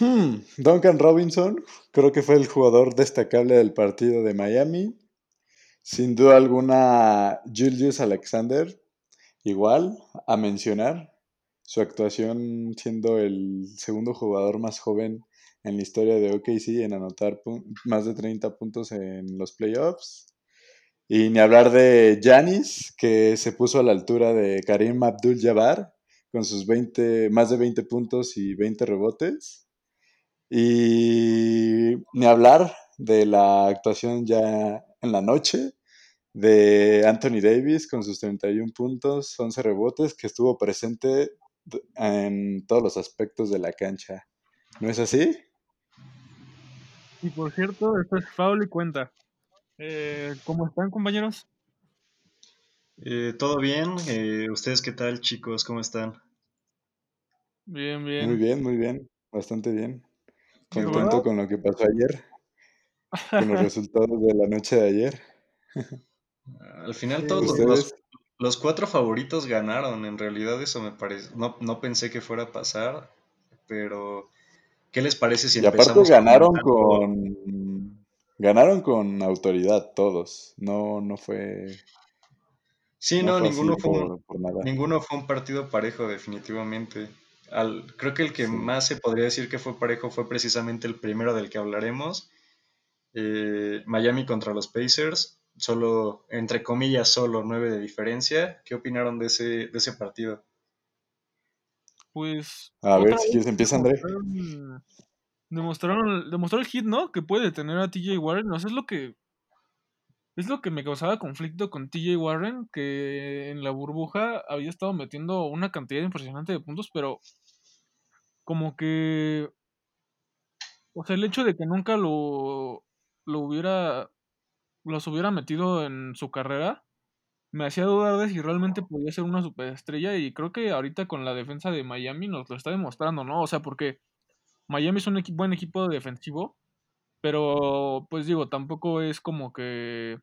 Hmm, Duncan Robinson, creo que fue el jugador destacable del partido de Miami. Sin duda alguna, Julius Alexander, igual a mencionar. Su actuación siendo el segundo jugador más joven en la historia de OKC en anotar más de 30 puntos en los playoffs. Y ni hablar de Janis, que se puso a la altura de Karim Abdul-Jabbar con sus 20, más de 20 puntos y 20 rebotes. Y ni hablar de la actuación ya en la noche de Anthony Davis con sus 31 puntos, 11 rebotes, que estuvo presente en todos los aspectos de la cancha. ¿No es así? Y por cierto, esto es foul y cuenta. Eh, ¿Cómo están, compañeros? Eh, Todo bien. Eh, ¿Ustedes qué tal, chicos? ¿Cómo están? Bien, bien. Muy bien, muy bien. Bastante bien. Contento con lo que pasó ayer. con los resultados de la noche de ayer. Al final todos los, los, cuatro favoritos ganaron. En realidad eso me parece... No, no pensé que fuera a pasar, pero... ¿Qué les parece si y aparte ganaron con Ganaron con autoridad todos. No, no fue. Sí, no, ninguno, fue un, ninguno fue un partido parejo, definitivamente. Al, creo que el que más se podría decir que fue parejo fue precisamente el primero del que hablaremos. Eh, Miami contra los Pacers. Solo, entre comillas, solo nueve de diferencia. ¿Qué opinaron de ese, de ese partido? Pues. A ver, si quieres empieza André. Demostraron, demostró el hit, ¿no? Que puede tener a TJ Warren. No sé, es lo que. Es lo que me causaba conflicto con TJ Warren, que en la burbuja había estado metiendo una cantidad impresionante de puntos, pero como que. O sea, el hecho de que nunca lo, lo hubiera. los hubiera metido en su carrera, me hacía dudar de si realmente podía ser una superestrella. Y creo que ahorita con la defensa de Miami nos lo está demostrando, ¿no? O sea, porque Miami es un buen equipo defensivo, pero pues digo, tampoco es como que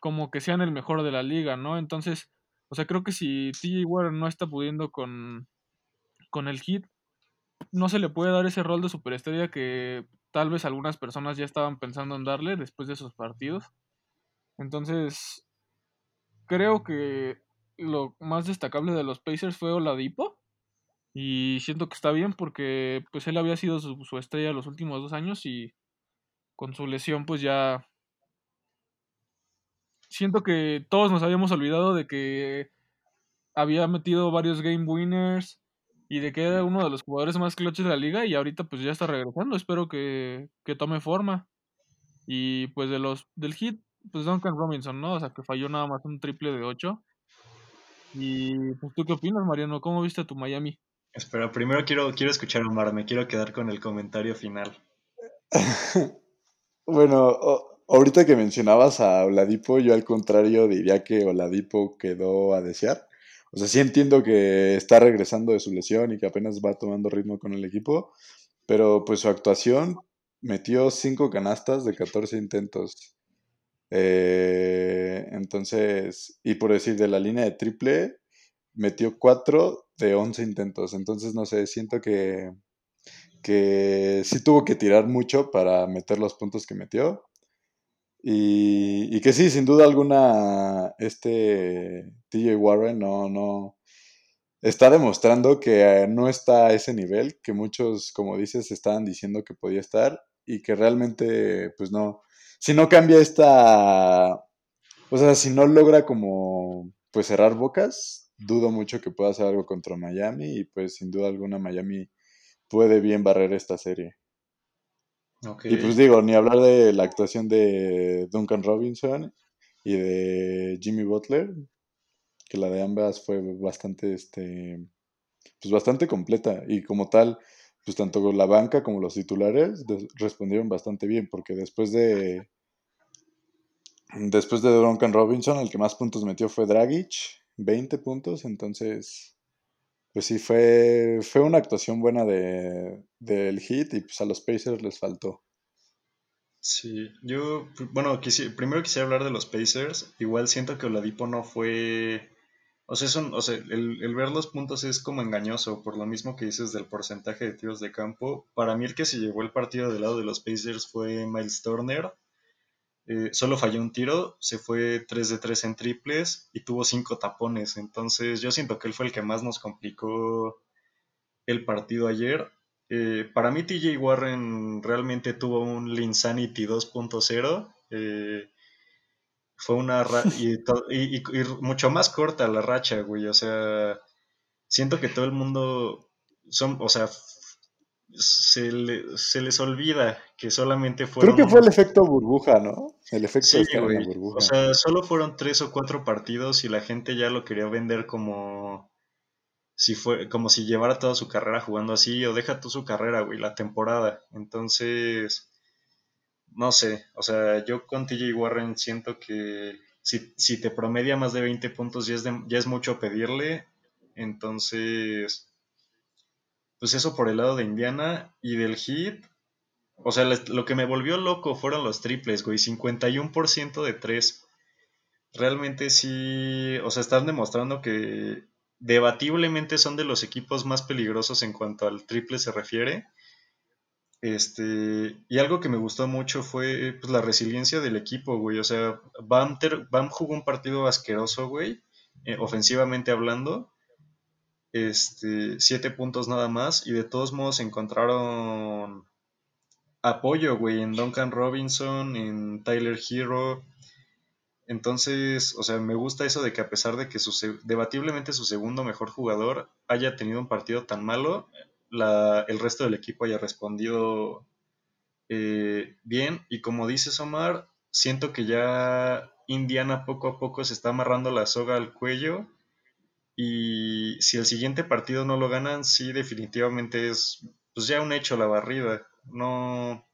como que sean el mejor de la liga, ¿no? Entonces, o sea, creo que si TJ Warren no está pudiendo con, con el hit, no se le puede dar ese rol de superestrella que tal vez algunas personas ya estaban pensando en darle después de esos partidos. Entonces, creo que lo más destacable de los Pacers fue Oladipo, y siento que está bien porque pues él había sido su, estrella los últimos dos años y con su lesión pues ya siento que todos nos habíamos olvidado de que había metido varios game winners y de que era uno de los jugadores más clutches de la liga y ahorita pues ya está regresando. Espero que, que tome forma. Y pues de los del hit, pues Duncan Robinson, ¿no? O sea, que falló nada más un triple de 8. Y pues tú qué opinas, Mariano? ¿Cómo viste a tu Miami? Espera, primero quiero, quiero escuchar a Omar, me quiero quedar con el comentario final. bueno, ahorita que mencionabas a Oladipo, yo al contrario diría que Oladipo quedó a desear. O sea, sí entiendo que está regresando de su lesión y que apenas va tomando ritmo con el equipo, pero pues su actuación metió 5 canastas de 14 intentos. Eh, entonces, y por decir, de la línea de triple, metió 4 de 11 intentos. Entonces, no sé, siento que, que sí tuvo que tirar mucho para meter los puntos que metió. Y, que sí, sin duda alguna, este TJ Warren no, no está demostrando que no está a ese nivel que muchos, como dices, estaban diciendo que podía estar y que realmente, pues no, si no cambia esta, o sea, si no logra como, pues cerrar bocas, dudo mucho que pueda hacer algo contra Miami y pues sin duda alguna Miami puede bien barrer esta serie. Y pues digo, ni hablar de la actuación de Duncan Robinson y de Jimmy Butler, que la de ambas fue bastante, este, pues bastante completa y como tal, pues tanto la banca como los titulares respondieron bastante bien, porque después de después de Duncan Robinson, el que más puntos metió fue Dragic 20 puntos, entonces, pues sí, fue, fue una actuación buena de, del hit y pues a los Pacers les faltó. Sí, yo, bueno, primero quisiera hablar de los Pacers. Igual siento que Oladipo no fue O sea, o sea el, ver los puntos es como engañoso, por lo mismo que dices del porcentaje de tiros de campo. Para mí el que se llevó el partido del lado de los Pacers fue Miles Turner. Eh, solo falló un tiro, se fue 3 de 3 en triples y tuvo 5 tapones. Entonces yo siento que él fue el que más nos complicó el partido ayer. Eh, para mí TJ Warren realmente tuvo un Linsanity 2.0. Eh, fue una y, y, mucho más corta la racha, güey. O sea, siento que todo el mundo son, o sea, se, les olvida que solamente fueron. Creo que fue el efecto burbuja, ¿no? El efecto de burbuja. O sea, solo fueron tres o cuatro partidos y la gente ya lo quería vender como si fue como si llevara toda su carrera jugando así o deja tú su carrera, güey, la temporada. Entonces, no sé, o sea, yo con TJ Warren siento que si, te promedia más de 20 puntos ya es, ya es mucho pedirle. Entonces, pues eso por el lado de Indiana y del Heat. O sea, lo que me volvió loco fueron los triples, güey, 51% de 3. Realmente sí, o sea, están demostrando que debatiblemente son de los equipos más peligrosos en cuanto al triple se refiere. Este, y algo que me gustó mucho fue pues, la resiliencia del equipo, güey. O sea, Bam, jugó un partido asqueroso, güey, eh, ofensivamente hablando. Este, siete puntos nada más, y de todos modos encontraron apoyo, güey, en Duncan Robinson, en Tyler Hero. Entonces, o sea, me gusta eso de que a pesar de que su, debatiblemente su segundo mejor jugador haya tenido un partido tan malo, el resto del equipo haya respondido eh, bien. Y como dice Omar, siento que ya Indiana poco a poco se está amarrando la soga al cuello. Y si el siguiente partido no lo ganan, sí, definitivamente es pues ya un hecho la barrida. No,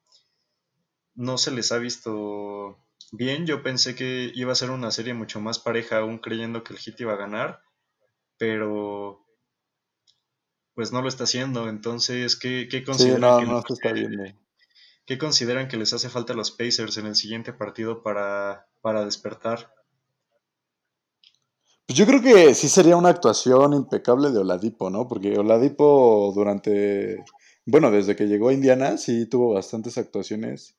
no se les ha visto bien. Yo pensé que iba a ser una serie mucho más pareja, aún creyendo que el Hit iba a ganar. Pero pues no lo está haciendo. Entonces, ¿qué, consideran, que ¿qué consideran que les hace falta a los Pacers en el siguiente partido para, para despertar? Pues yo creo que sí sería una actuación impecable de Oladipo, ¿no? Porque Oladipo durante, bueno, desde que llegó a Indiana sí tuvo bastantes actuaciones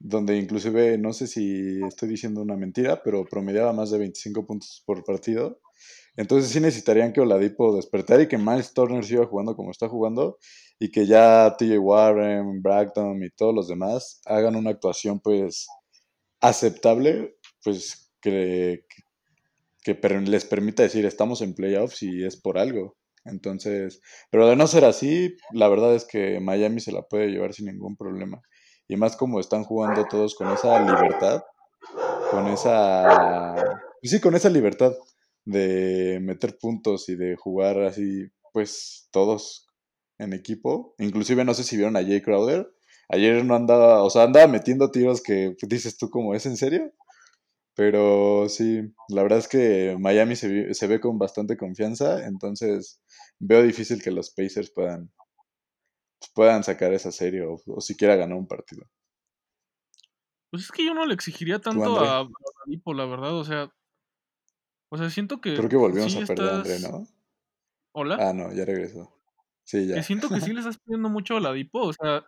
donde inclusive, no sé si estoy diciendo una mentira, pero promediaba más de 25 puntos por partido. Entonces sí necesitarían que Oladipo despertara y que Miles Turner siga jugando como está jugando y que ya TJ Warren, Bragdon y todos los demás hagan una actuación pues aceptable, pues que, que, les permita decir estamos en playoffs y es por algo. Entonces, pero de no ser así, la verdad es que Miami se la puede llevar sin ningún problema. Y más como están jugando todos con esa libertad, con esa... Pues sí, con esa libertad de meter puntos y de jugar así, pues todos en equipo. Inclusive no sé si vieron a Jay Crowder. Ayer no andaba, o sea, andaba metiendo tiros que dices tú como, ¿es en serio? Pero sí, la verdad es que Miami se, se ve con bastante confianza, entonces veo difícil que los Pacers puedan, puedan sacar esa serie o, o siquiera ganar un partido. Pues es que yo no le exigiría tanto a, a la verdad, o sea, o sea, siento que. Creo que volvimos a perder a André, ¿no? ¿Hola? Ah, no, ya regresó. Sí, ya. Que siento que sí le estás pidiendo mucho a la Dipo. O sea,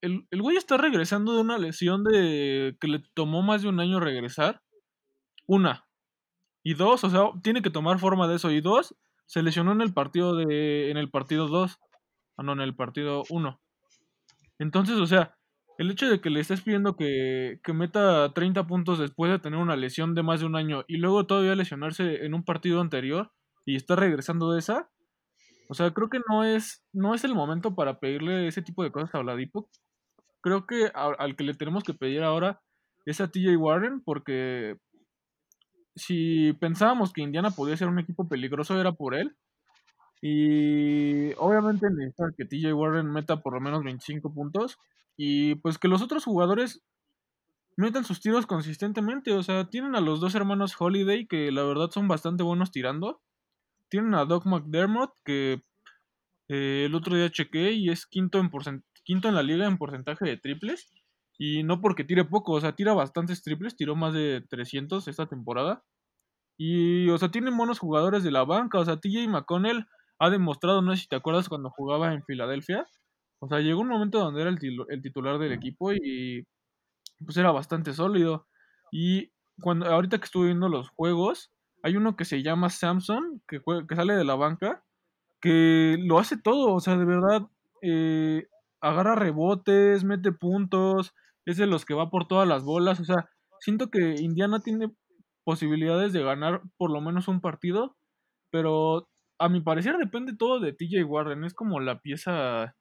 el, el güey está regresando de una lesión de que le tomó más de un año regresar. Una. Y dos, o sea, tiene que tomar forma de eso. Y dos, se lesionó en el partido de. en el partido dos. Ah, no, en el partido uno. Entonces, o sea, el hecho de que le estés pidiendo que, meta 30 puntos después de tener una lesión de más de un año y luego todavía lesionarse en un partido anterior y está regresando de esa, o sea, creo que no es, no es el momento para pedirle ese tipo de cosas a Oladipo. Creo que al que le tenemos que pedir ahora es a TJ Warren porque si pensábamos que Indiana podía ser un equipo peligroso era por él. Y obviamente necesita que TJ Warren meta por lo menos 25 puntos. Y pues que los otros jugadores metan sus tiros consistentemente. O sea, tienen a los dos hermanos Holiday que la verdad son bastante buenos tirando. Tienen a Doc McDermott que eh, el otro día chequé y es quinto en, quinto en la liga en porcentaje de triples. Y no porque tire poco, o sea, tira bastantes triples, tiró más de 300 esta temporada. Y, o sea, tienen buenos jugadores de la banca. O sea, TJ McConnell ha demostrado, no sé si te acuerdas cuando jugaba en Filadelfia. O sea, llegó un momento donde era el, titular del equipo y pues era bastante sólido. Y cuando ahorita que estuve viendo los juegos, hay uno que se llama Samson, que, que sale de la banca, que lo hace todo. O sea, de verdad, eh, agarra rebotes, mete puntos, es de los que va por todas las bolas. O sea, siento que Indiana tiene posibilidades de ganar por lo menos un partido, pero a mi parecer depende todo de TJ Warren. Es como la pieza,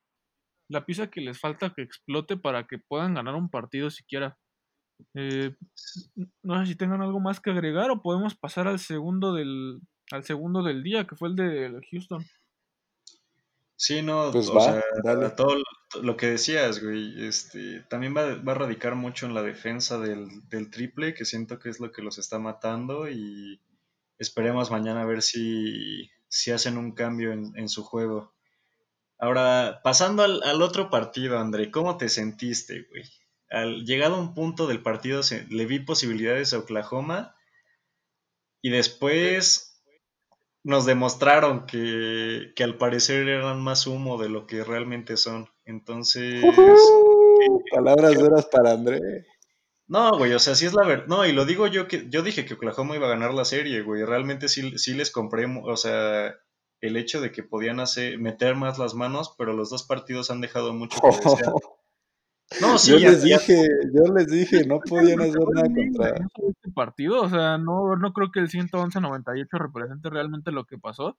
la pieza que les falta que explote para que puedan ganar un partido siquiera. Eh, no sé si tengan algo más que agregar o podemos pasar al segundo del, al segundo del día, que fue el de Houston. Sí, no, pues o sea, todo lo que decías, güey, este, también va, a radicar mucho en la defensa del, triple, que siento que es lo que los está matando y esperemos mañana a ver si, si hacen un cambio en, su juego. Ahora, pasando al, otro partido, André, ¿cómo te sentiste, güey? Al, llegado a un punto del partido le vi posibilidades a Oklahoma y después nos demostraron que, al parecer eran más humo de lo que realmente son. Entonces. palabras duras para André. No, güey, o sea, sí es la verdad. No, y lo digo yo que yo dije que Oklahoma iba a ganar la serie, güey. Realmente sí, sí les compré, o sea, el hecho de que podían hacer, meter más las manos, pero los dos partidos han dejado mucho que desear. No, sí, yo les dije, yo les dije, no podían hacer nada contra este partido, o sea, no, no creo que el 111-98 represente realmente lo que pasó.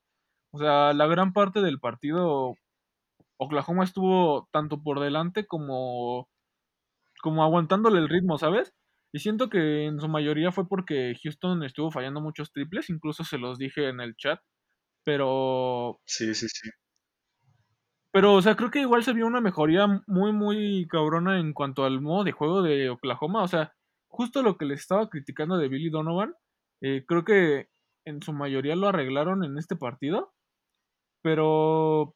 O sea, la gran parte del partido Oklahoma estuvo tanto por delante como como aguantándole el ritmo, ¿sabes? Y siento que en su mayoría fue porque Houston estuvo fallando muchos triples, incluso se los dije en el chat, pero Sí, sí, sí. Pero, o sea, creo que igual se vio una mejoría muy, muy cabrona en cuanto al modo de juego de Oklahoma. O sea, justo lo que les estaba criticando de Billy Donovan, eh, creo que en su mayoría lo arreglaron en este partido. Pero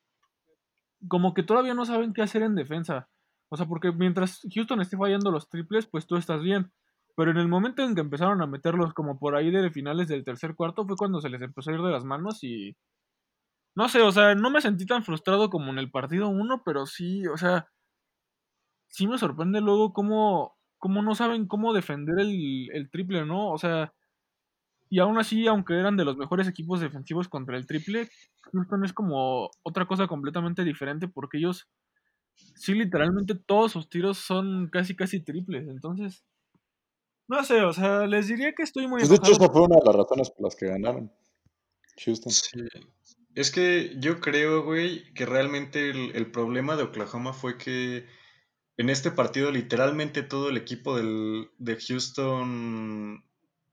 como que todavía no saben qué hacer en defensa. O sea, porque mientras Houston esté fallando los triples, pues tú estás bien. Pero en el momento en que empezaron a meterlos como por ahí de finales del tercer cuarto fue cuando se les empezó a ir de las manos y no sé, o sea, no me sentí tan frustrado como en el partido 1, pero sí, o sea, sí me sorprende luego cómo, cómo no saben cómo defender el, el triple, ¿no? O sea, y aún así, aunque eran de los mejores equipos defensivos contra el triple, Houston es como otra cosa completamente diferente porque ellos, sí, literalmente todos sus tiros son casi, casi triples. Entonces, no sé, o sea, les diría que estoy muy... Pues de hecho, esa fue una de las razones por las que ganaron Houston. Sí. Es que yo creo, güey, que realmente el, problema de Oklahoma fue que en este partido literalmente todo el equipo del, de Houston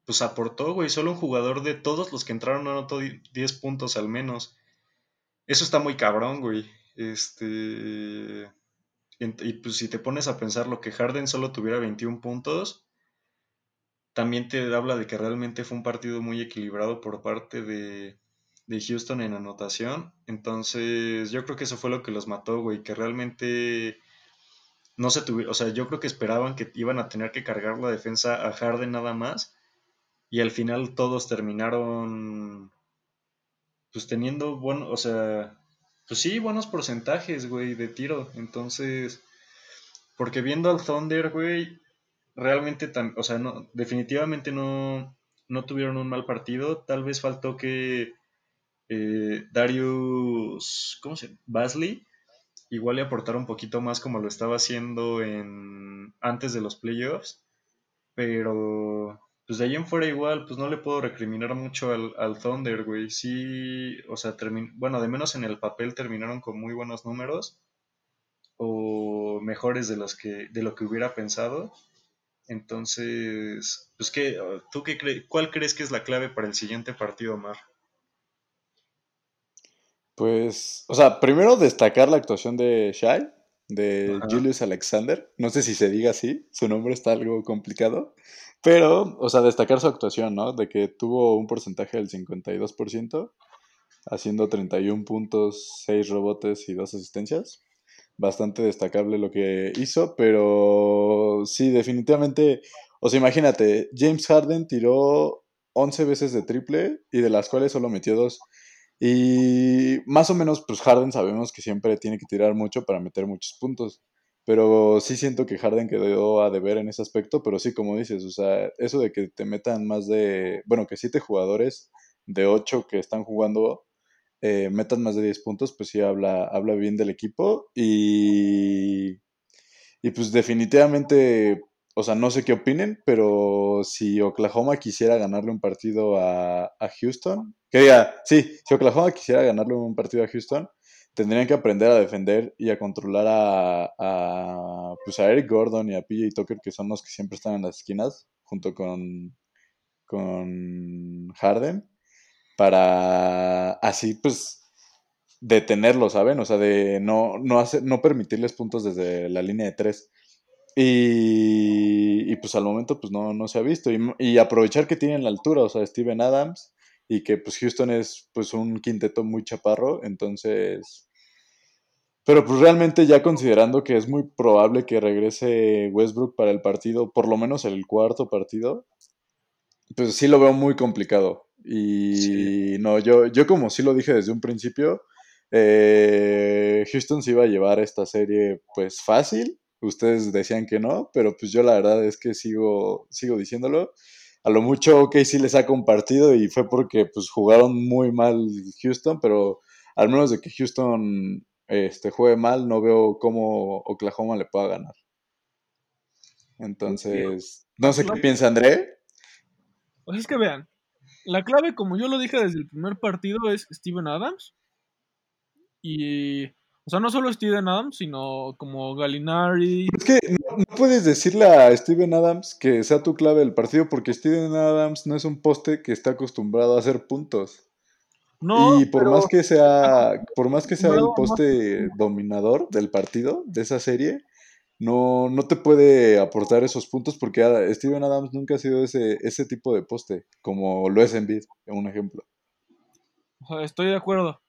pues aportó, güey. Solo un jugador de todos los que entraron anotó 10 puntos al menos. Eso está muy cabrón, güey. Este... Y pues si te pones a pensar lo que Harden solo tuviera 21 puntos, también te habla de que realmente fue un partido muy equilibrado por parte de, de Houston en anotación. Entonces, yo creo que eso fue lo que los mató, güey, que realmente no se tuvieron, o sea, yo creo que esperaban que iban a tener que cargar la defensa a Harden nada más. Y al final todos terminaron pues teniendo bueno, o sea, pues sí, buenos porcentajes, güey, de tiro. Entonces, porque viendo al Thunder, güey, realmente, o sea, no, definitivamente no, no tuvieron un mal partido. Tal vez faltó que eh, Darius, ¿cómo se llama? Basley, igual le aportar un poquito más como lo estaba haciendo en, antes de los playoffs, pero pues de ahí en fuera igual, pues no le puedo recriminar mucho al, Thunder, güey. Sí, o sea, bueno, de menos en el papel terminaron con muy buenos números o mejores de los que de lo que hubiera pensado. Entonces, pues qué, ¿tú qué crees? ¿Cuál crees que es la clave para el siguiente partido, Mar? Pues, o sea, primero destacar la actuación de Shai, de Julius Alexander. No sé si se diga así, su nombre está algo complicado. Pero, o sea, destacar su actuación, ¿no? De que tuvo un porcentaje del 52%, haciendo 31 puntos, 6 rebotes y 2 asistencias. Bastante destacable lo que hizo, pero sí, definitivamente, o sea, imagínate, James Harden tiró 11 veces de triple y de las cuales solo metió dos. Y más o menos, pues Harden sabemos que siempre tiene que tirar mucho para meter muchos puntos. Pero sí siento que Harden quedó a deber en ese aspecto, pero sí, como dices, o sea, eso de que te metan más de, bueno, que siete jugadores de ocho que están jugando eh, metan más de 10 puntos, pues sí habla, habla bien del equipo. Y, y pues definitivamente, o sea, no sé qué opinen, pero si Oklahoma quisiera ganarle un partido a, Houston, que diga, sí, si Oklahoma quisiera ganarle un partido a Houston, tendrían que aprender a defender y a controlar a, a, pues a Eric Gordon y a PJ Tucker, que son los que siempre están en las esquinas, junto con, con Harden, para así pues detenerlo, ¿saben? O sea, de no, no, hacer, no permitirles puntos desde la línea de tres. Y, y pues al momento pues no, no se ha visto. Y, y, aprovechar que tienen la altura, o sea, Steven Adams, y que pues Houston es pues un quinteto muy chaparro, entonces... Pero pues realmente ya considerando que es muy probable que regrese Westbrook para el partido, por lo menos el cuarto partido, pues sí lo veo muy complicado. Y no, yo, yo como sí lo dije desde un principio, eh, Houston se iba a llevar esta serie pues fácil. Ustedes decían que no, pero pues yo la verdad es que sigo, sigo diciéndolo a lo mucho OK sí le saca un partido y fue porque pues jugaron muy mal Houston, pero al menos de que Houston este, juegue mal, no veo cómo Oklahoma le pueda ganar. Entonces, no sé qué piensa André. Pues es que vean, la clave, como yo lo dije desde el primer partido, es Steven Adams. Y o sea, no solo Steven Adams, sino como Galinari. Es que no, puedes decirle a Steven Adams que sea tu clave del partido porque Steven Adams no es un poste que está acostumbrado a hacer puntos. No, y por más que sea, por más que sea el poste dominador del partido, de esa serie, no, no te puede aportar esos puntos porque Steven Adams nunca ha sido ese, ese tipo de poste, como lo es en Bid, un ejemplo. Estoy de acuerdo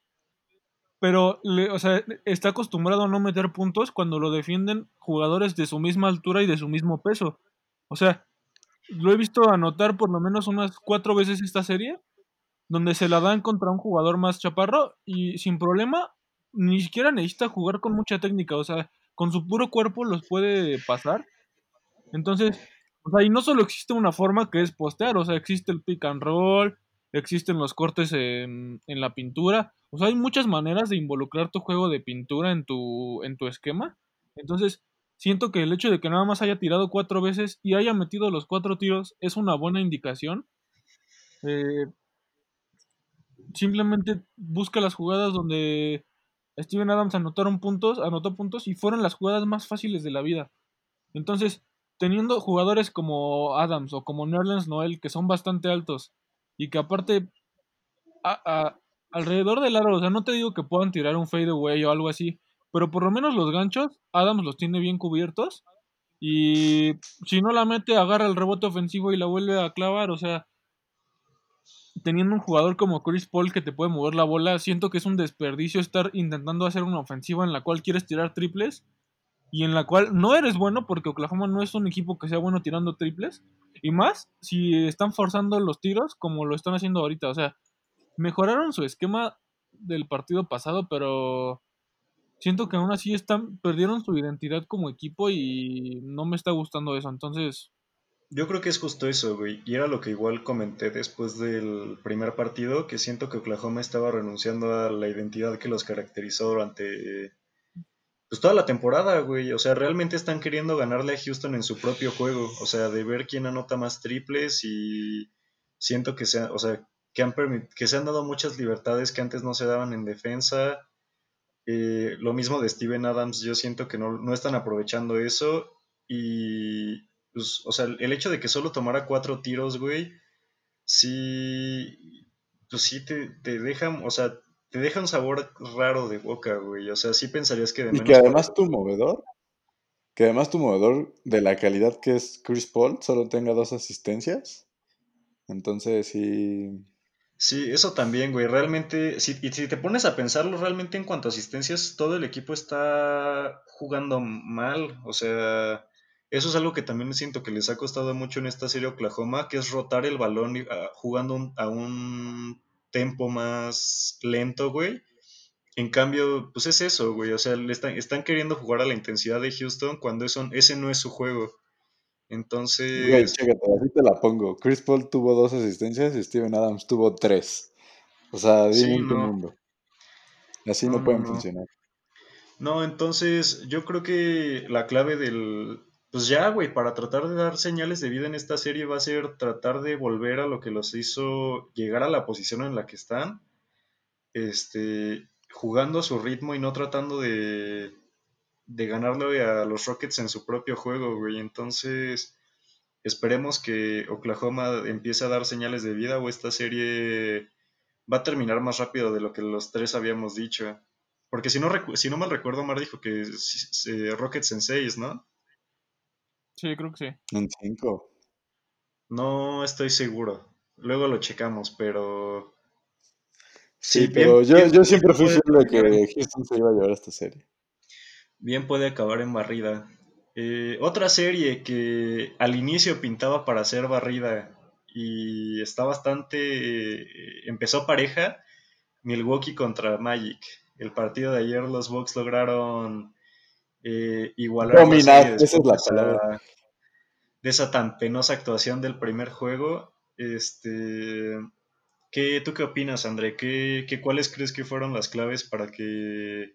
pero o sea, está acostumbrado a no meter puntos cuando lo defienden jugadores de su misma altura y de su mismo peso. O sea, lo he visto anotar por lo menos unas cuatro veces esta serie, donde se la dan contra un jugador más chaparro y sin problema, ni siquiera necesita jugar con mucha técnica, o sea, con su puro cuerpo los puede pasar. Entonces, o sea, y no solo existe una forma que es postear, o sea, existe el pick and roll, existen los cortes en, la pintura, o sea, hay muchas maneras de involucrar tu juego de pintura en tu, en tu esquema. Entonces, siento que el hecho de que nada más haya tirado cuatro veces y haya metido los cuatro tiros es una buena indicación. Eh, simplemente busca las jugadas donde Steven Adams anotaron puntos, anotó puntos y fueron las jugadas más fáciles de la vida. Entonces, teniendo jugadores como Adams o como Nerlens Noel, que son bastante altos y que aparte a, alrededor del aro, o sea, no te digo que puedan tirar un fadeaway o algo así, pero por lo menos los ganchos, Adams los tiene bien cubiertos. Y si no la mete, agarra el rebote ofensivo y la vuelve a clavar. O sea, teniendo un jugador como Chris Paul que te puede mover la bola, siento que es un desperdicio estar intentando hacer una ofensiva en la cual quieres tirar triples y en la cual no eres bueno porque Oklahoma no es un equipo que sea bueno tirando triples. Y más si están forzando los tiros como lo están haciendo ahorita. O sea, mejoraron su esquema del partido pasado, pero siento que aún así están perdieron su identidad como equipo y no me está gustando eso. Entonces, yo creo que es justo eso, güey. Y era lo que igual comenté después del primer partido, que siento que Oklahoma estaba renunciando a la identidad que los caracterizó durante pues toda la temporada, güey. O sea, realmente están queriendo ganarle a Houston en su propio juego. O sea, de ver quién anota más triples y siento que sea, o sea, que, han que se han dado muchas libertades que antes no se daban en defensa. Eh, lo mismo de Steven Adams, yo siento que no, están aprovechando eso. Y, pues, o sea, el hecho de que solo tomara cuatro tiros, güey, sí, pues sí te, te dejan, o sea, te deja un sabor raro de boca, güey. O sea, sí pensarías que de Y que además tu movedor, que además tu movedor de la calidad que es Chris Paul solo tenga dos asistencias. Entonces sí. Sí, eso también, güey. Realmente, si, y si te pones a pensarlo, realmente en cuanto a asistencias, todo el equipo está jugando mal. O sea, eso es algo que también siento que les ha costado mucho en esta serie Oklahoma, que es rotar el balón ah, jugando a un tempo más lento, güey. En cambio, pues es eso, güey. O sea, le están, están queriendo jugar a la intensidad de Houston cuando eso, ese no es su juego. Entonces. Güey, chécate, así te la pongo. Chris Paul tuvo dos asistencias y Steven Adams tuvo tres. O sea, dime en mundo. Así no, pueden funcionar. No, entonces yo creo que la clave del, pues ya, güey, para tratar de dar señales de vida en esta serie va a ser tratar de volver a lo que los hizo llegar a la posición en la que están, este, jugando a su ritmo y no tratando de, de ganarle a los Rockets en su propio juego, güey. Entonces, esperemos que Oklahoma empiece a dar señales de vida o esta serie va a terminar más rápido de lo que los tres habíamos dicho. Porque si no, si no mal recuerdo, Mar dijo que Rockets en 6, ¿no? Sí, creo que sí. En 5. No estoy seguro. Luego lo checamos, pero. Sí, pero yo, yo siempre fui seguro de que Houston se iba a llevar a esta serie. Bien puede acabar en barrida. Eh, otra serie que al inicio pintaba para ser barrida y está bastante. Eh, empezó pareja. Milwaukee contra Magic. El partido de ayer los Bucks lograron eh, igualar Dominar, esa es la palabra. De esa tan penosa actuación del primer juego. Este, ¿qué, ¿Tú qué opinas, André? ¿Qué, qué, ¿Cuáles crees que fueron las claves para que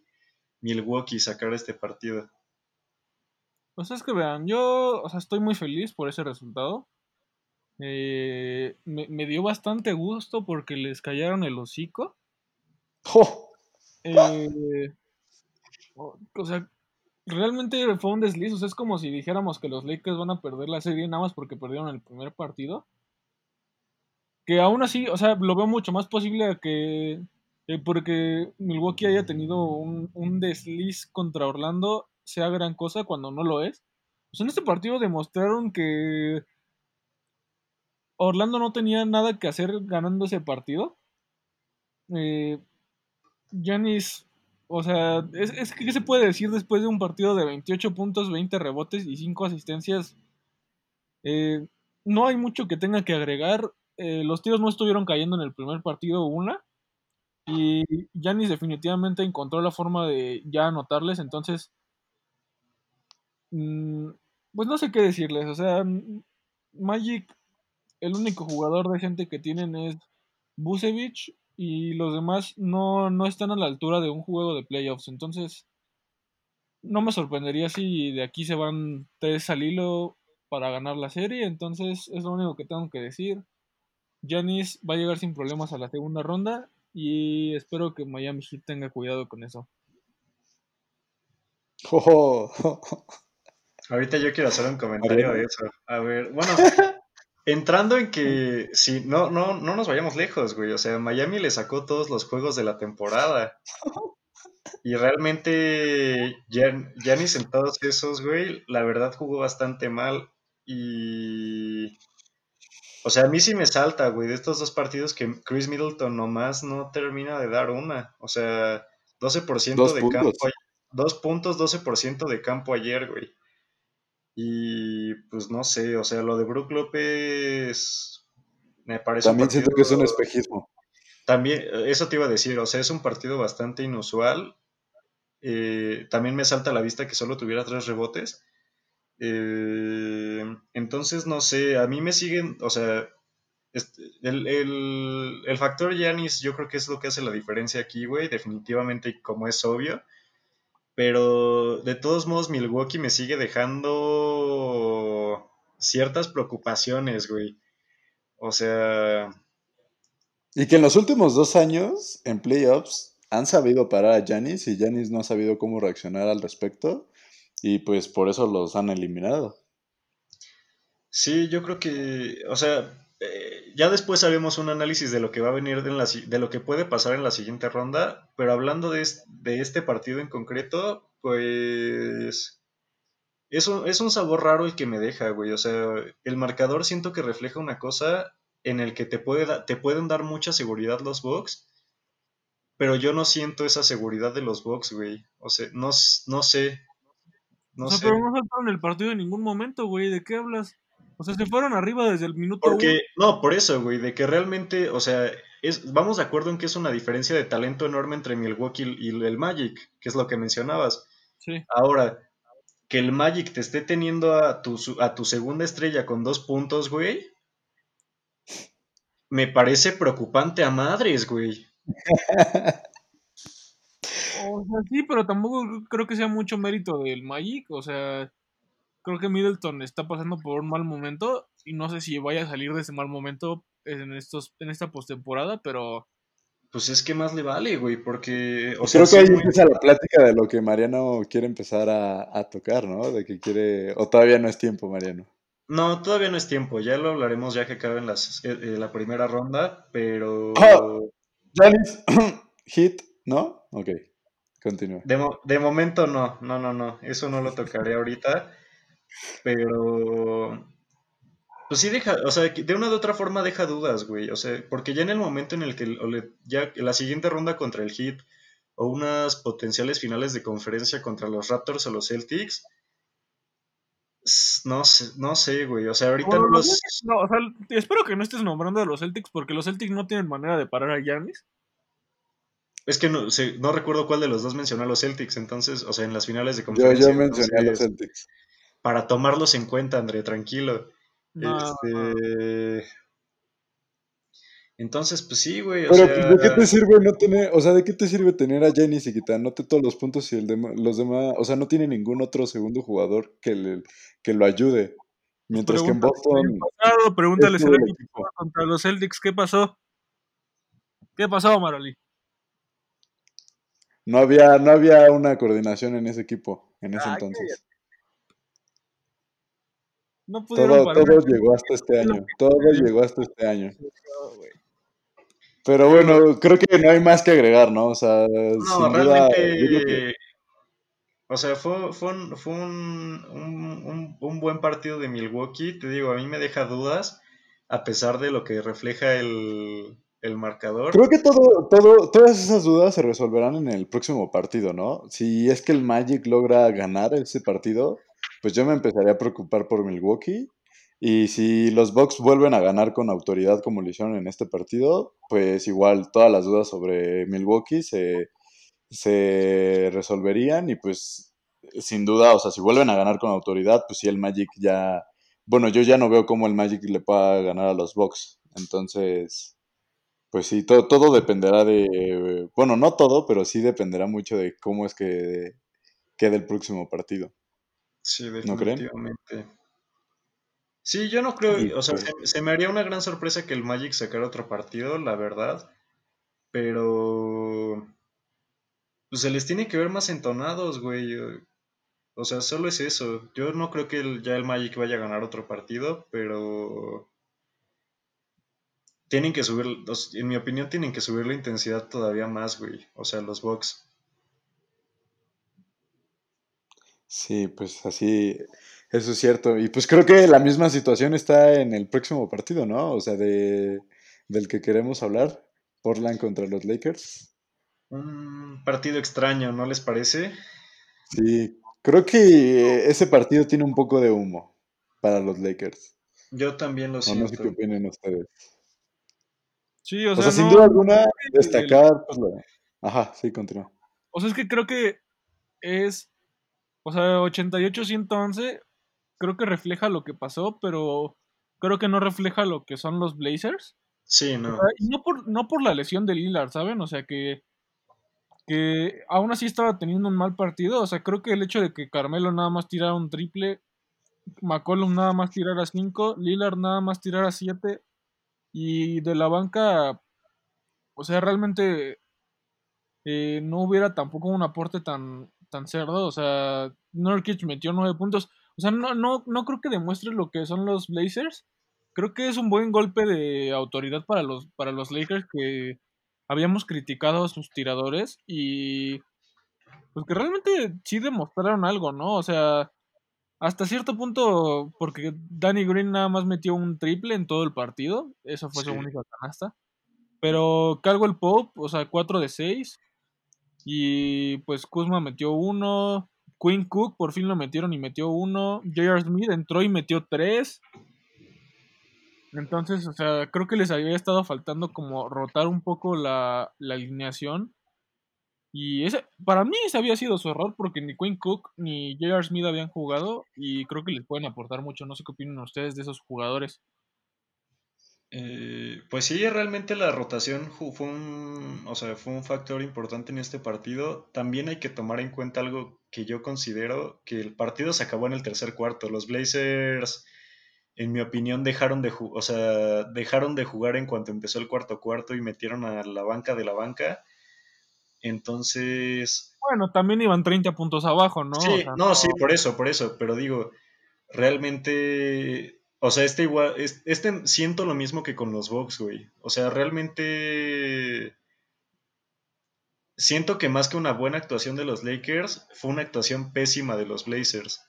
Milwaukee sacara este partido? Pues es que vean, yo o sea, estoy muy feliz por ese resultado. Eh, me, dio bastante gusto porque les callaron el hocico. Eh, o sea, realmente fue un desliz. O sea, es como si dijéramos que los Lakers van a perder la serie nada más porque perdieron el primer partido. Que aún así, o sea, lo veo mucho más posible que. porque Milwaukee haya tenido un, un, desliz contra Orlando sea gran cosa cuando no lo es. Pues en este partido demostraron que Orlando no tenía nada que hacer ganando ese partido. Eh, o sea, es, que ¿qué se puede decir después de un partido de 28 puntos, 20 rebotes y 5 asistencias? Eh, no hay mucho que tenga que agregar. Eh, los tiros no estuvieron cayendo en el primer partido una. Y Janis definitivamente encontró la forma de ya anotarles. Entonces, mm, pues no sé qué decirles. O sea, Magic, el único jugador de gente que tienen es Busevich y los demás no, no están a la altura de un juego de playoffs. Entonces, no me sorprendería si de aquí se van tres al hilo para ganar la serie. Entonces, es lo único que tengo que decir. Janis va a llegar sin problemas a la segunda ronda y espero que Miami Heat tenga cuidado con eso. Ahorita yo quiero hacer un comentario de eso. A ver, bueno, Entrando en que si no, no, no nos vayamos lejos, güey. O sea, Miami le sacó todos los juegos de la temporada. Y realmente Giannis en todos esos, güey, la verdad jugó bastante mal. Y. O sea, a mí sí me salta, güey, de estos dos partidos que Chris Middleton nomás no termina de dar una. O sea, 12% de campo. Dos puntos, 12% de campo ayer, güey. Y pues no sé, o sea, lo de Brook López me parece. También siento que es un espejismo. También, eso te iba a decir, o sea, es un partido bastante inusual. Eh, también me salta a la vista que solo tuviera tres rebotes. Eh, entonces, no sé, a mí me siguen, o sea, este, el, el, el, factor Yanis yo creo que es lo que hace la diferencia aquí, güey, definitivamente, como es obvio. Pero de todos modos, Milwaukee me sigue dejando ciertas preocupaciones, güey. O sea. Y que en los últimos dos años, en playoffs, han sabido parar a Janis y Janis no ha sabido cómo reaccionar al respecto. Y pues por eso los han eliminado. Sí, yo creo que. O sea, eh, ya después haremos un análisis de lo que va a venir de, la, de, lo que puede pasar en la siguiente ronda, pero hablando de, de este partido en concreto, pues es un, es un sabor raro el que me deja, güey. O sea, el marcador siento que refleja una cosa en el que te, puede te pueden dar mucha seguridad los Bucks, pero yo no siento esa seguridad de los Bucks, güey. O sea, no, no sé. No o sea, pero no saltaron el partido en ningún momento, güey. ¿De qué hablas? O sea, se fueron arriba desde el minuto Porque, no, por eso, güey, de que realmente, o sea, es, vamos de acuerdo en que es una diferencia de talento enorme entre Milwaukee y el Magic, que es lo que mencionabas. Sí. Ahora, que el Magic te esté teniendo a tu, a tu segunda estrella con dos puntos, güey, me parece preocupante a madres, güey. o sea, sí, pero tampoco creo que sea mucho mérito del Magic. O sea, creo que Middleton está pasando por un mal momento y no sé si vaya a salir de ese mal momento en, estos, en esta postemporada, pero pues es que más le vale, güey, porque... O Creo que ahí empieza la plática de lo que Mariano quiere empezar a, tocar, ¿no? De que quiere... O todavía no es tiempo, Mariano. No, todavía no es tiempo, ya lo hablaremos ya que acaben las, eh, eh, la primera ronda, pero... Oh, hit, ¿no? Ok, continúa. De, de momento no, no, no, no, eso no lo tocaré ahorita, pero pues sí deja, o sea, de una u otra forma deja dudas, güey. O sea, porque ya en el momento en el que ya la siguiente ronda contra el Heat o unas potenciales finales de conferencia contra los Raptors o los Celtics, no sé, no sé, güey. O sea, ahorita no los. No, o sea, espero que no estés nombrando a los Celtics porque los Celtics no tienen manera de parar a Giannis. Es que no, no recuerdo cuál de los dos mencionó a los Celtics, entonces, o sea, en las finales de conferencia. Yo, yo mencioné a los Celtics. Para tomarlos en cuenta, André, tranquilo. Este... Entonces, pues sí, güey. Pero, ¿de qué te sirve no tener, o sea, de qué te sirve tener a Jenny y quitándote todos los puntos y el los demás, o sea, no tiene ningún otro segundo jugador que, le, que lo ayude? Mientras que en Boston. pregúntale el equipo contra los Celtics, ¿qué pasó? ¿Qué pasó, Maroli? No había, no había una coordinación en ese equipo en ese entonces todo, todo llegó hasta este año. Todo llegó hasta este año. Pero bueno, creo que no hay más que agregar, ¿no? O sea, no, realmente. O sea, fue, fue, un, fue un, un, buen partido de Milwaukee. Te digo, a mí me deja dudas, a pesar de lo que refleja el, el marcador. Creo que todo, todo, todas esas dudas se resolverán en el próximo partido, ¿no? Si es que el Magic logra ganar ese partido, pues yo me empezaría a preocupar por Milwaukee. Y si los Bucks vuelven a ganar con autoridad como lo hicieron en este partido, pues igual todas las dudas sobre Milwaukee se, se resolverían y pues sin duda, o sea, si vuelven a ganar con autoridad, pues sí el Magic ya, bueno, yo ya no veo cómo el Magic le pueda ganar a los Bucks. Entonces, pues sí, todo, todo dependerá de, bueno, no todo, pero sí dependerá mucho de cómo es que quede el próximo partido. Sí, definitivamente. Sí, yo no creo, o sea, se, me haría una gran sorpresa que el Magic sacara otro partido, la verdad, pero pues se les tiene que ver más entonados, güey. O sea, solo es eso. Yo no creo que ya el Magic vaya a ganar otro partido, pero tienen que subir, en mi opinión, tienen que subir la intensidad todavía más, güey. O sea, los Bucks. Sí, pues así, eso es cierto. Y pues creo que la misma situación está en el próximo partido, ¿no? O sea, de, del que queremos hablar, Portland contra los Lakers. Un partido extraño, ¿no les parece? Sí, creo que ese partido tiene un poco de humo para los Lakers. Yo también lo siento. No sé qué opinan ustedes. Sí, o, sea, sin duda alguna, destacar, pues, Ajá, sí, continúa. O sea, es que creo que es o sea, 88-111 creo que refleja lo que pasó, pero creo que no refleja lo que son los Blazers. Sí, no. y no por, no por la lesión de Lillard, ¿saben? O sea, que, que aún así estaba teniendo un mal partido. O sea, creo que el hecho de que Carmelo nada más tirara un triple, McCollum nada más tirara 5, Lillard nada más tirara 7, y de la banca, o sea, realmente eh, no hubiera tampoco un aporte tan, tan cerdo. O sea, Nurkic metió nueve puntos. O sea, no, no, no creo que demuestre lo que son los Blazers. Creo que es un buen golpe de autoridad para los, para los Lakers que habíamos criticado a sus tiradores y pues que realmente sí demostraron algo, ¿no? O sea, hasta cierto punto, porque Danny Green nada más metió un triple en todo el partido, eso fue su única canasta. Pero el Pope, o sea, 4 de 6. Y pues Kuzma metió uno, Quinn Cook por fin lo metieron y metió uno. J.R. Smith entró y metió tres. Entonces, o sea, creo que les había estado faltando como rotar un poco la, la alineación. Y ese, para mí ese había sido su error porque ni Quinn Cook ni J.R. Smith habían jugado y creo que les pueden aportar mucho. No sé qué opinan ustedes de esos jugadores. Eh, pues sí, realmente la rotación fue un, o sea, fue un factor importante en este partido. También hay que tomar en cuenta algo que yo considero que el partido se acabó en el tercer cuarto. Los Blazers, en mi opinión, dejaron de, o sea, dejaron de jugar en cuanto empezó el cuarto cuarto y metieron a la banca de la banca. Entonces... Bueno, también iban 30 puntos abajo, ¿no? Sí, no, sí, por eso, por eso. Pero digo, realmente o sea, este igual, este siento lo mismo que con los Bucks, güey. O sea, realmente siento que más que una buena actuación de los Lakers, fue una actuación pésima de los Blazers.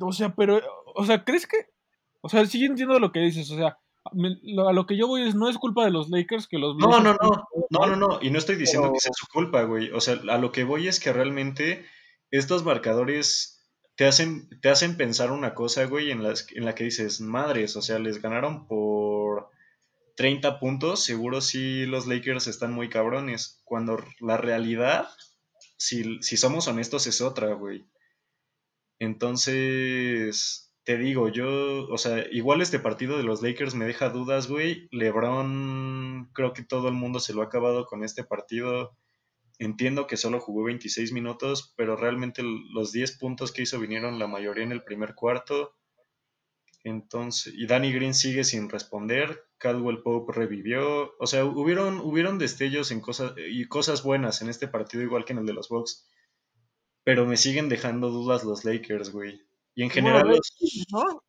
O sea, pero, o sea, ¿crees que? O sea, sí entiendo lo que dices, o sea, a lo que yo voy es, no es culpa de los Lakers que los Blazers... No, no, no, no, no, no, y no estoy diciendo que sea su culpa, güey. O sea, a lo que voy es que realmente estos marcadores te hacen, te hacen pensar una cosa, güey, en, las, en la que dices, madres, o sea, les ganaron por 30 puntos, seguro si los Lakers están muy cabrones, cuando la realidad, si, si somos honestos, es otra, güey. Entonces, te digo, yo, o sea, igual este partido de los Lakers me deja dudas, güey. LeBron, creo que todo el mundo se lo ha acabado con este partido. Entiendo que solo jugó 26 minutos, pero realmente los 10 puntos que hizo vinieron la mayoría en el primer cuarto. Entonces, y Danny Green sigue sin responder. Caldwell Pope revivió. O sea, hubieron, hubieron destellos en cosas y cosas buenas en este partido, igual que en el de los Bucks. Pero me siguen dejando dudas los Lakers, güey. Y en general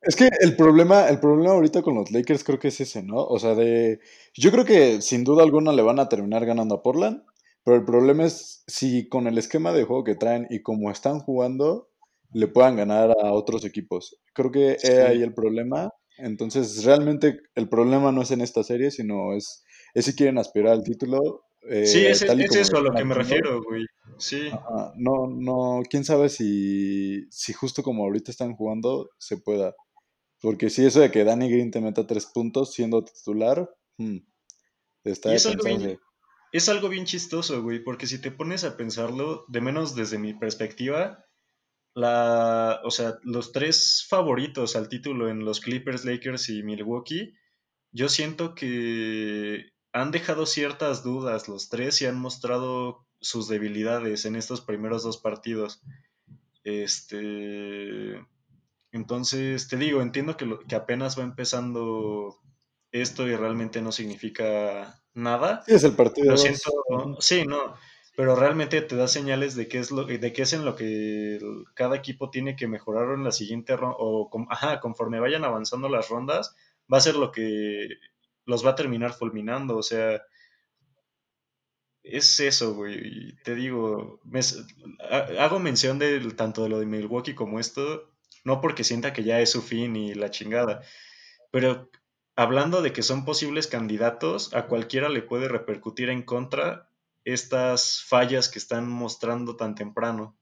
Es que el problema, el problema ahorita con los Lakers creo que es ese, ¿no? O sea, de... Yo creo que sin duda alguna le van a terminar ganando a Portland. Pero el problema es si con el esquema de juego que traen y como están jugando, le puedan ganar a otros equipos. Creo que es ahí el problema. Entonces, realmente el problema no es en esta serie, sino es, es si quieren aspirar al título. Eh, sí, es, eso a lo que me refiero, güey. Sí. no, no, quién sabe si, si justo como ahorita están jugando se pueda. Porque si eso de que Danny Green te meta tres puntos siendo titular, hmm, está es algo bien chistoso, güey, porque si te pones a pensarlo, de menos desde mi perspectiva, la, o sea, los tres favoritos al título en los Clippers, Lakers y Milwaukee, yo siento que han dejado ciertas dudas los tres y han mostrado sus debilidades en estos primeros dos partidos. Este, entonces, te digo, entiendo que, que apenas va empezando esto y realmente no significa nada. Sí, es el partido. siento, sí, no, pero realmente te da señales de qué es lo de qué es en lo que cada equipo tiene que mejorar en la siguiente ronda o ajá, conforme vayan avanzando las rondas, va a ser lo que los va a terminar fulminando, o sea, es eso, güey. Te digo, hago mención de tanto de lo de Milwaukee como esto, no porque sienta que ya es su fin y la chingada, pero hablando de que son posibles candidatos, a cualquiera le puede repercutir en contra estas fallas que están mostrando tan temprano.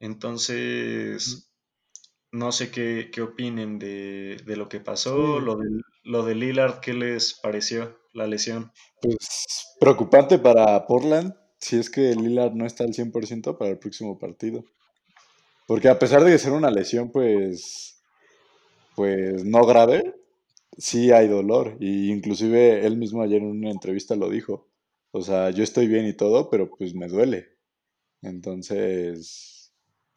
Entonces, no sé qué, opinen de, lo que pasó, lo, de, lo de Lillard, ¿qué les pareció la lesión? Pues preocupante para Portland, si es que Lillard no está al 100% para el próximo partido. Porque a pesar de ser una lesión, pues pues no grave, sí hay dolor. Y inclusive él mismo ayer en una entrevista lo dijo. O sea, yo estoy bien y todo, pero pues me duele. Entonces...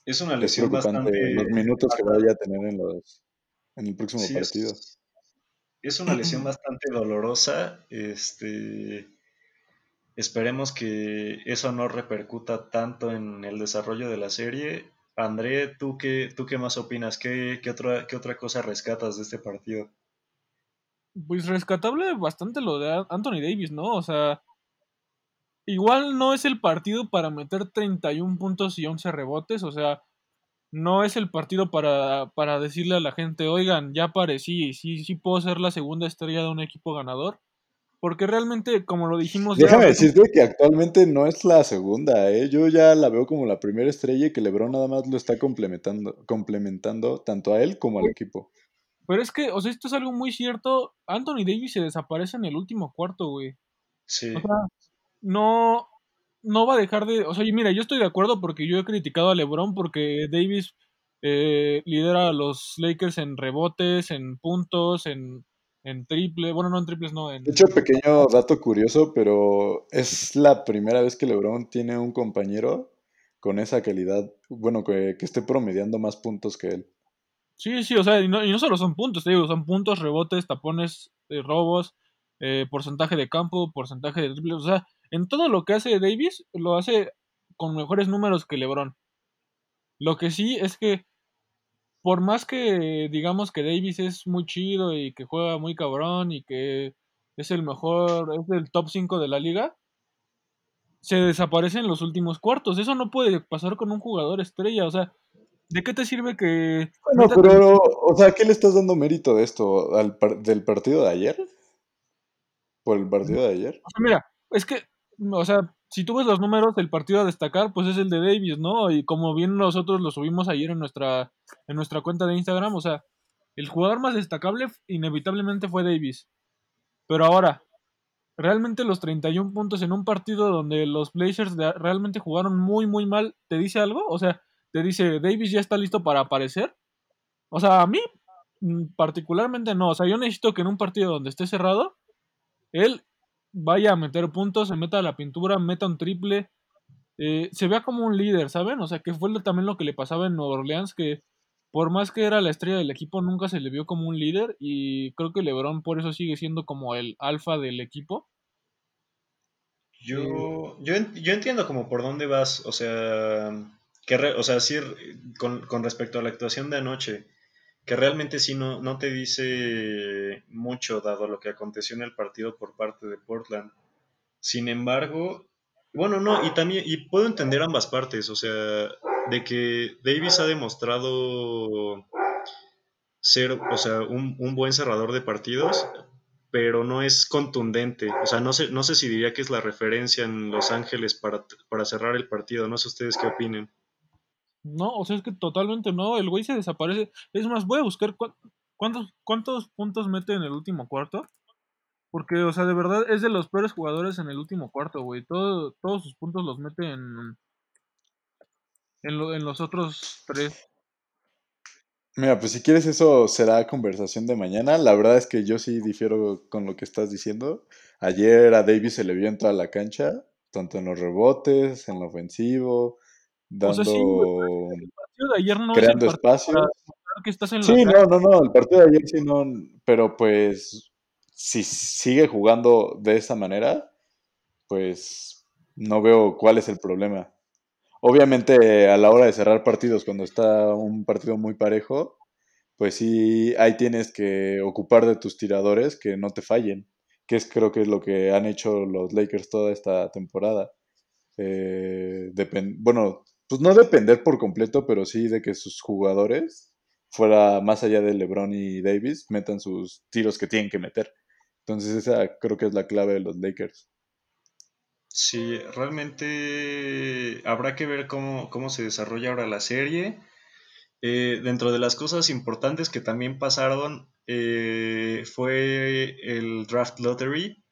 Es una lesión bastante... Los minutos que vaya a tener en, los, en el próximo partido. Es, es, una lesión bastante dolorosa. Este... Esperemos que eso no repercuta tanto en el desarrollo de la serie André, ¿tú qué, tú qué más opinas? ¿Qué, otra, ¿Qué otra cosa rescatas de este partido? Pues rescatable bastante lo de Anthony Davis, ¿no? O sea, igual no es el partido para meter 31 puntos y 11 rebotes, o sea, no es el partido para, para decirle a la gente, oigan, ya aparecí, sí, sí puedo ser la segunda estrella de un equipo ganador, Porque realmente, como lo dijimos... Déjame decirte que actualmente no es la segunda, ¿eh? Yo ya la veo como la primera estrella y que LeBron nada más lo está complementando, complementando tanto a él como al equipo. Pero es que, o sea, esto es algo muy cierto. Anthony Davis se desaparece en el último cuarto, güey. Sí. O sea, no, no va a dejar de. O sea, mira, yo estoy de acuerdo porque yo he criticado a LeBron porque Davis eh, lidera a los Lakers en rebotes, en puntos, en, en triple. Bueno, no en triples, no. En... De hecho, pequeño dato curioso, pero es la primera vez que LeBron tiene un compañero con esa calidad. Bueno, que, esté promediando más puntos que él. Sí, sí, o sea, y no, y no solo son puntos, te digo, son puntos, rebotes, tapones, eh, robos, eh, porcentaje de campo, porcentaje de triples. O sea, en todo lo que hace Davis, lo hace con mejores números que LeBron. Lo que sí es que, por más que digamos que Davis es muy chido y que juega muy cabrón y que es el mejor, es el top 5 de la liga, se desaparece en los últimos cuartos. Eso no puede pasar con un jugador estrella. O sea, ¿de qué te sirve que... Bueno, pero, o sea, ¿qué le estás dando mérito de esto? ¿Al ¿Del partido de ayer? ¿Por el partido de ayer? O sea, mira, es que o sea, si tú ves los números, el partido a destacar, pues es el de Davis, ¿no? Y como bien nosotros lo subimos ayer en nuestra, en nuestra cuenta de Instagram, o sea, el jugador más destacable inevitablemente fue Davis. Pero ahora, realmente los 31 puntos en un partido donde los Blazers realmente jugaron muy, muy mal, ¿te dice algo? O sea, te dice, Davis ya está listo para aparecer. O sea, a mí mm, particularmente no. O sea, yo necesito que en un partido donde esté cerrado, él vaya a meter puntos, se meta a la pintura, meta un triple, eh, se vea como un líder, ¿saben? O sea, que fue también lo que le pasaba en Nueva Orleans, que por más que era la estrella del equipo, nunca se le vio como un líder y creo que LeBron por eso sigue siendo como el alfa del equipo. Yo, yo, entiendo como por dónde vas, o sea, que o sea, sí, con, con respecto a la actuación de anoche, que realmente sí no, no te dice mucho dado lo que aconteció en el partido por parte de Portland. Sin embargo, bueno, no, y también, y puedo entender ambas partes, o sea, de que Davis ha demostrado ser, o sea, un, buen cerrador de partidos, pero no es contundente. O sea, no sé, no sé si diría que es la referencia en Los Ángeles para, para cerrar el partido. No sé ustedes qué opinen. No, o sea, es que totalmente no, el güey se desaparece. Es más, voy a buscar cuántos, puntos mete en el último cuarto. Porque, o sea, de verdad es de los peores jugadores en el último cuarto, güey. Todo, todos sus puntos los mete en, en, los otros tres. Mira, pues si quieres eso será conversación de mañana. La verdad es que yo sí difiero con lo que estás diciendo. Ayer a Davis se le vio en toda la cancha, tanto en los rebotes, en lo ofensivo, dando, creando espacios. sí, no, no, no, el partido de ayer sí no, pero pues si sigue jugando de esa manera, pues no veo cuál es el problema. Obviamente a la hora de cerrar partidos, cuando está un partido muy parejo, pues sí, ahí tienes que ocupar de tus tiradores que no te fallen, que es creo que es lo que han hecho los Lakers toda esta temporada. Eh, bueno, pues no depender por completo, pero sí de que sus jugadores, fuera más allá de LeBron y Davis, metan sus tiros que tienen que meter. Entonces esa creo que es la clave de los Lakers. Sí, realmente habrá que ver cómo, se desarrolla ahora la serie. Eh, dentro de las cosas importantes que también pasaron eh, fue el draft lottery.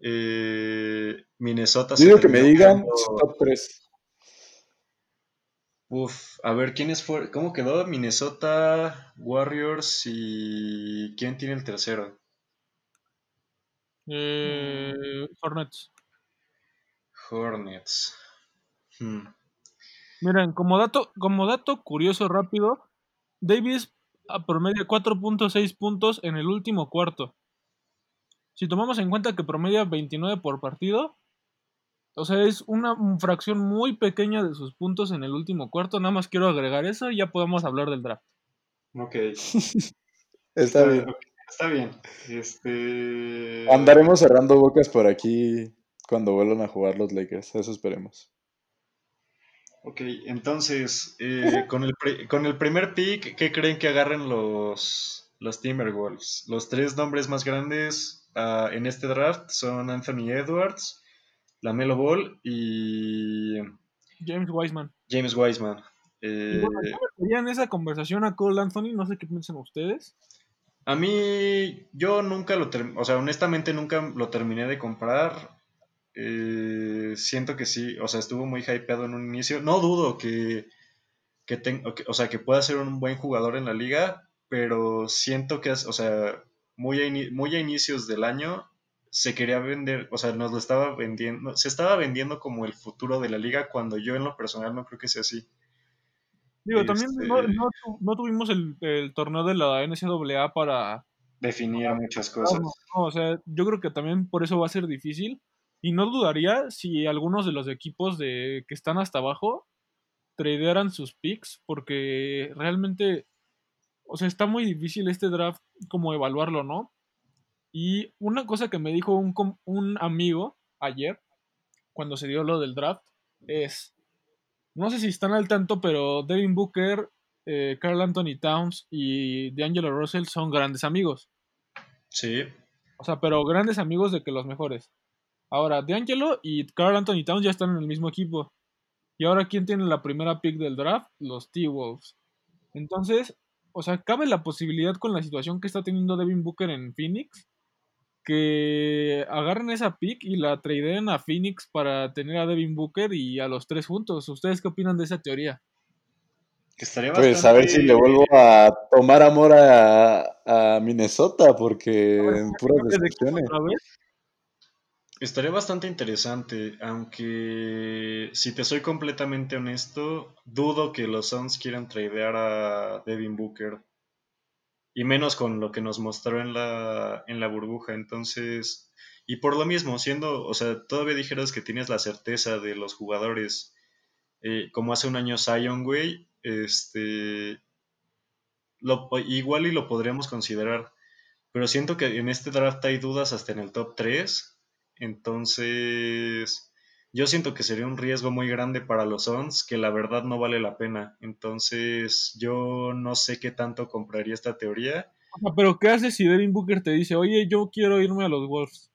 Eh, Minnesota. Digo que me digan top 3. Uf, a ver, ¿quiénes fueron? ¿Cómo quedó? Minnesota, Warriors y... ¿Quién tiene el tercero? Eh, Hornets. Hornets. Hmm. Miren, como dato, como dato curioso rápido, Davis promedia 4.6 puntos en el último cuarto. Si tomamos en cuenta que promedia 29 por partido, o sea, es una fracción muy pequeña de sus puntos en el último cuarto. Nada más quiero agregar eso y ya podemos hablar del draft. Ok. Está bien. Está bien. Este... Andaremos cerrando bocas por aquí cuando vuelvan a jugar los Lakers. Eso esperemos. Ok, entonces, eh, con, el con el primer pick, ¿qué creen que agarren los, los Timberwolves? Los tres nombres más grandes ah, en este draft son Anthony Edwards, Lamelo Ball y James Wiseman. James Wiseman. Eh, en esa conversación a Cole Anthony, no sé qué piensan ustedes. A mí, yo nunca lo, o sea, honestamente nunca lo terminé de comprar. Eh, siento que sí, o sea, estuvo muy hypeado en un inicio. No dudo que, que, o sea, que pueda ser un buen jugador en la liga, pero siento que, o sea, muy a, muy a inicios del año se quería vender, o sea, nos lo estaba vendiendo, se estaba vendiendo como el futuro de la liga cuando yo en lo personal no creo que sea así. Digo, también no, este no, tuvimos el, el, torneo de la NCAA para definir muchas cosas. o sea, yo creo que también por eso va a ser difícil. Y no dudaría si algunos de los equipos de, que están hasta abajo tradearan sus picks, porque realmente, o sea, está muy difícil este draft como evaluarlo, ¿no? Y una cosa que me dijo un, un amigo ayer, cuando se dio lo del draft, es, no sé si están al tanto, pero Devin Booker, eh, Carl Anthony Towns y D'Angelo Russell son grandes amigos. Sí. O sea, pero grandes amigos de que los mejores. Ahora, D'Angelo y Carl Anthony Towns ya están en el mismo equipo. Y ahora, ¿quién tiene la primera pick del draft? Los T-Wolves. Entonces, o sea, cabe la posibilidad con la situación que está teniendo Devin Booker en Phoenix que agarren esa pick y la tradeen a Phoenix para tener a Devin Booker y a los tres juntos. ¿Ustedes qué opinan de esa teoría? Pues a ver si le vuelvo a tomar amor a, Minnesota, porque en puras decepciones. Estaría bastante interesante, aunque si te soy completamente honesto, dudo que los Suns quieran tradear a Devin Booker y menos con lo que nos mostró en la, en la burbuja. Entonces, y por lo mismo, siendo, o sea, todavía dijeras que tienes la certeza de los jugadores, eh, como hace un año Zion, güey, este, lo, igual y lo podríamos considerar, pero siento que en este draft hay dudas hasta en el top 3, entonces yo siento que sería un riesgo muy grande para los Suns que la verdad no vale la pena. Entonces, yo no sé qué tanto compraría esta teoría. Pero, ¿qué haces si Devin Booker te dice, oye, yo quiero irme a los Wolves?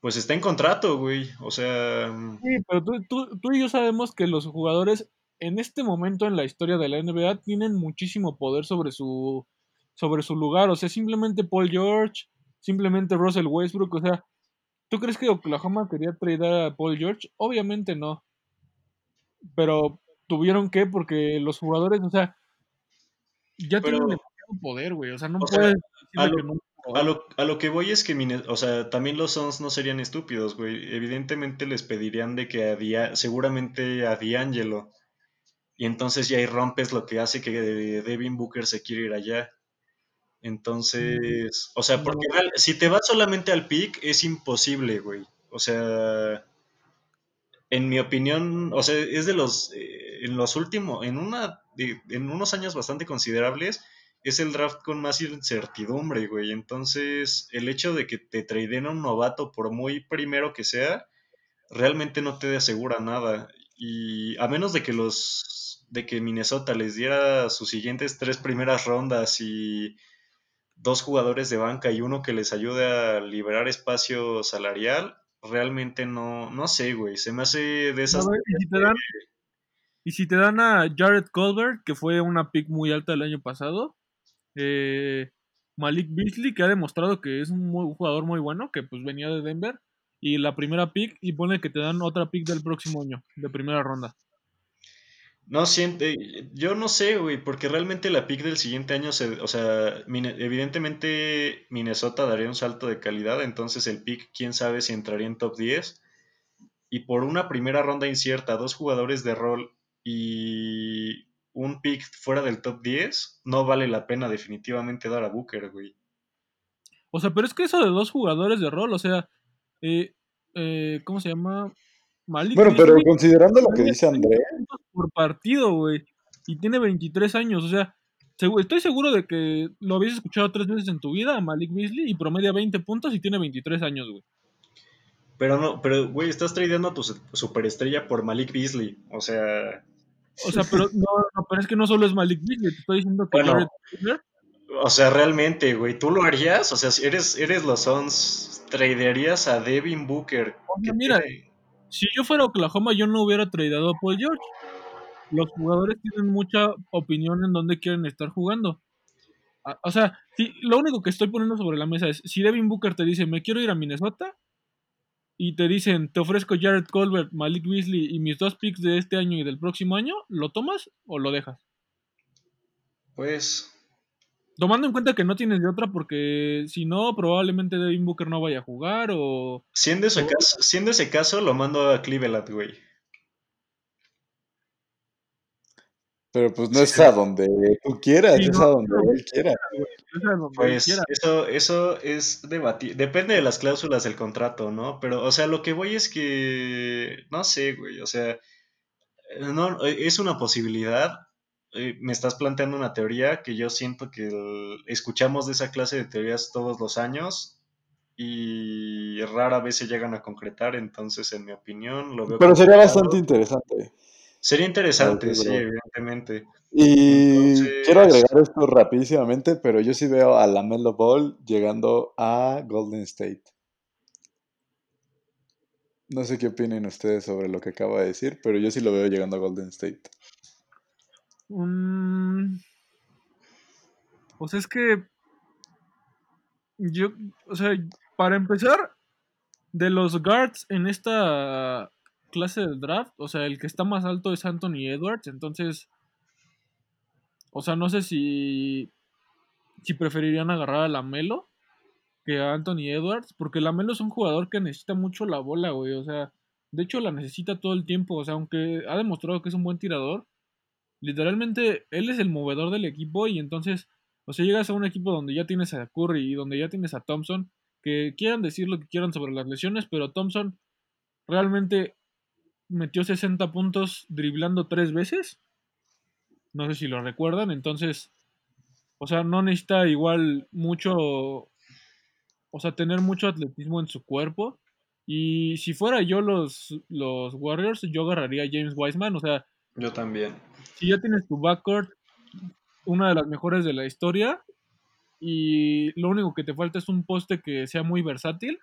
Pues está en contrato, güey. O sea. Sí, pero tú, tú y yo sabemos que los jugadores en este momento en la historia de la NBA tienen muchísimo poder sobre su, sobre su lugar. O sea, simplemente Paul George, simplemente Russell Westbrook. O sea, ¿Tú crees que Oklahoma quería traer a Paul George? Obviamente no. Pero tuvieron que porque los jugadores, o sea, ya tienen demasiado poder, güey. O sea, no puedes a lo, que no a, lo, a lo, que voy es que, o sea, también los Suns no serían estúpidos, güey. Evidentemente les pedirían de que a seguramente a D'Angelo. Y entonces ya ahí rompes lo que hace que Devin Booker se quiera ir allá. Entonces, o sea, porque si te vas solamente al pick, es imposible, güey. O sea, en mi opinión, o sea, es de los, eh, en los últimos, en una, en unos años bastante considerables, es el draft con más incertidumbre, güey. Entonces, el hecho de que te traden a un novato, por muy primero que sea, realmente no te asegura nada. Y a menos de que los, de que Minnesota les diera sus siguientes tres primeras rondas y dos jugadores de banca y uno que les ayude a liberar espacio salarial, realmente no, no sé, güey. Se me hace de esas. ¿y, si te dan, a Jared Colbert, que fue una pick muy alta el año pasado. Eh, Malik Beasley, que ha demostrado que es un, jugador muy bueno, que pues venía de Denver. Y la primera pick, y pone que te dan otra pick del próximo año, de primera ronda. No siente, yo no sé, güey, porque realmente la pick del siguiente año, se, o sea, evidentemente Minnesota daría un salto de calidad, entonces el pick, quién sabe si entraría en top 10. Y por una primera ronda incierta, dos jugadores de rol y un pick fuera del top 10, no vale la pena definitivamente dar a Booker, güey. O sea, pero es que eso de dos jugadores de rol, o sea, eh, eh, ¿cómo se llama? bueno, pero considerando lo que dice André. Por partido, güey. Y tiene 23 años, o sea, estoy seguro de que lo habías escuchado tres veces en tu vida a Malik Beasley y promedia 20 puntos y tiene 23 años, güey. Pero no, pero, güey, estás tradeando a tu superestrella por Malik Beasley, o sea... O sea, pero, no, pero es que no solo es Malik Beasley, te estoy diciendo que bueno, O sea, realmente, güey, ¿tú lo harías? O sea, si eres, eres los Sons, tradearías a Devin Booker. mira, si yo fuera Oklahoma, yo no hubiera tradeado a Paul George. Los jugadores tienen mucha opinión en dónde quieren estar jugando. O sea, si, lo único que estoy poniendo sobre la mesa es, si Devin Booker te dice, me quiero ir a Minnesota, y te dicen, te ofrezco Jared Colbert, Malik Beasley y mis dos picks de este año y del próximo año, ¿lo tomas o lo dejas? Pues... Tomando en cuenta que no tienes de otra porque si no, probablemente Devin Booker no vaya a jugar o... Siendo ese, Caso, siendo ese caso, lo mando a Cleveland, güey. Pero pues no es a donde tú quieras, es a donde él quiera. Pues eso, eso es debatir. Depende de las cláusulas del contrato, ¿no? Pero, o sea, lo que voy es que. No sé, güey. O sea. No, es una posibilidad. Eh, me estás planteando una teoría que yo siento que escuchamos de esa clase de teorías todos los años y rara vez se llegan a concretar, entonces en mi opinión lo veo. Pero sería bastante interesante. Sería interesante, sí, evidentemente. Y quiero agregar esto rapidísimamente, pero yo sí veo a la Melo Ball llegando a Golden State. No sé qué opinen ustedes sobre lo que acabo de decir, pero yo sí lo veo llegando a Golden State. Mm, pues es que yo, o sea, para empezar, de los guards en esta clase de draft, o sea, el que está más alto es Anthony Edwards, entonces, o sea, no sé si, si preferirían agarrar a Lamelo que a Anthony Edwards, porque Lamelo es un jugador que necesita mucho la bola, güey, o sea, de hecho la necesita todo el tiempo, o sea, aunque ha demostrado que es un buen tirador, literalmente él es el movedor del equipo y entonces, o sea, llegas a un equipo donde ya tienes a Curry y donde ya tienes a Thompson, que quieran decir lo que quieran sobre las lesiones, pero Thompson realmente metió 60 puntos driblando tres veces. No sé si lo recuerdan. Entonces, o sea, no necesita igual mucho, o sea, tener mucho atletismo en su cuerpo. Y si fuera yo los, los Warriors, yo agarraría a James Wiseman. O sea, yo también. Si ya tienes tu backcourt, una de las mejores de la historia, y lo único que te falta es un poste que sea muy versátil.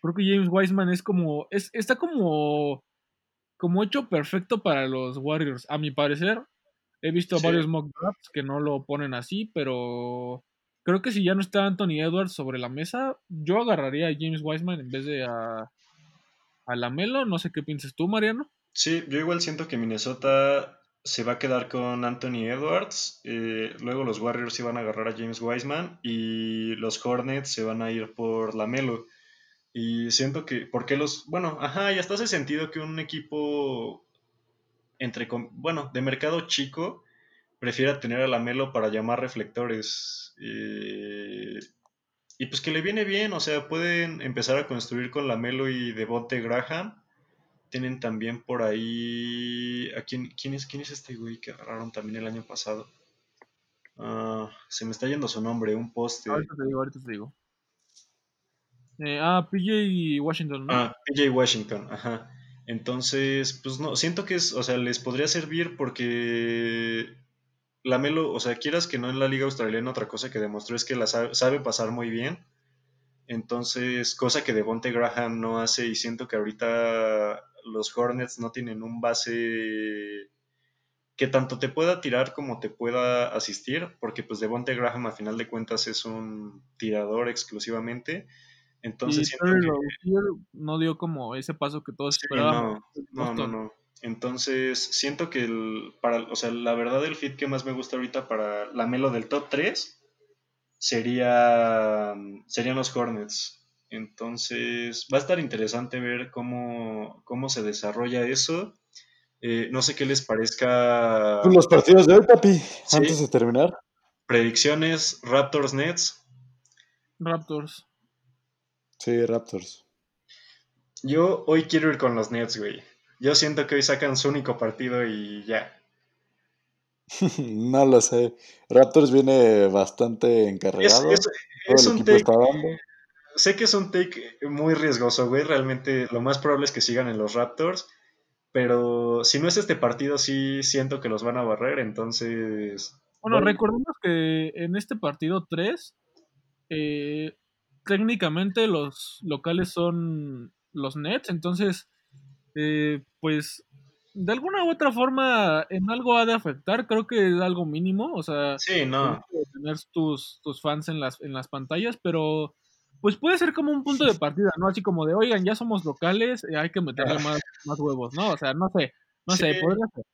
Creo que James Wiseman es como, es, está como como hecho perfecto para los Warriors, a mi parecer. He visto varios mock drafts que no lo ponen así, pero creo que si ya no está Anthony Edwards sobre la mesa, yo agarraría a James Wiseman en vez de a, a Lamelo. No sé qué piensas tú, Mariano. Sí, yo igual siento que Minnesota se va a quedar con Anthony Edwards. Eh, luego los Warriors iban a agarrar a James Wiseman y los Hornets se van a ir por Lamelo. Y siento que, porque los, bueno, ajá, y hasta hace sentido que un equipo entre, bueno, de mercado chico prefiera tener a la Melo para llamar reflectores. Eh, y pues que le viene bien, o sea, pueden empezar a construir con la Melo y Devonte Graham. Tienen también por ahí. ¿a quién, es, ¿Quién es este güey que agarraron también el año pasado? Ah, se me está yendo su nombre, un poste. Ahorita te digo, ahorita te digo. Eh, ah, PJ Washington, ¿no? Ah, PJ Washington, ajá. Entonces, pues no, siento que es, o sea, les podría servir porque la Melo, o sea, quieras que no en la liga australiana, otra cosa que demostró es que la sabe, pasar muy bien. Entonces, cosa que Devonte Graham no hace y siento que ahorita los Hornets no tienen un base que tanto te pueda tirar como te pueda asistir, porque pues Devonte Graham a final de cuentas es un tirador exclusivamente entonces no dio como ese paso que todos esperaban. No, no, no, Entonces siento que el, para, o sea, la verdad el fit que más me gusta ahorita para la Melo del top 3 sería, serían los Hornets. Entonces va a estar interesante ver cómo, cómo se desarrolla eso. Eh, no sé qué les parezca. Los partidos de hoy, papi, antes de terminar. Predicciones, Raptors Nets. Raptors. Sí, Raptors. Yo hoy quiero ir con los Nets, güey. Yo siento que hoy sacan su único partido y ya. no lo sé. Raptors viene bastante encarregado. Es, un take, sé que es un take muy riesgoso, güey. Realmente lo más probable es que sigan en los Raptors. Pero si no es este partido, sí siento que los van a barrer. Entonces, Bueno, recordemos que en este partido 3, eh, técnicamente los locales son los Nets, entonces, eh, pues de alguna u otra forma en algo ha de afectar, creo que es algo mínimo, o sea, sí, no. tener tus, tus fans en las, en las pantallas, pero pues puede ser como un punto de partida, ¿no? Así como de, oigan, ya somos locales, eh, hay que meterle ah. más, más huevos, ¿no? O sea, no sé, no sé, podría ser.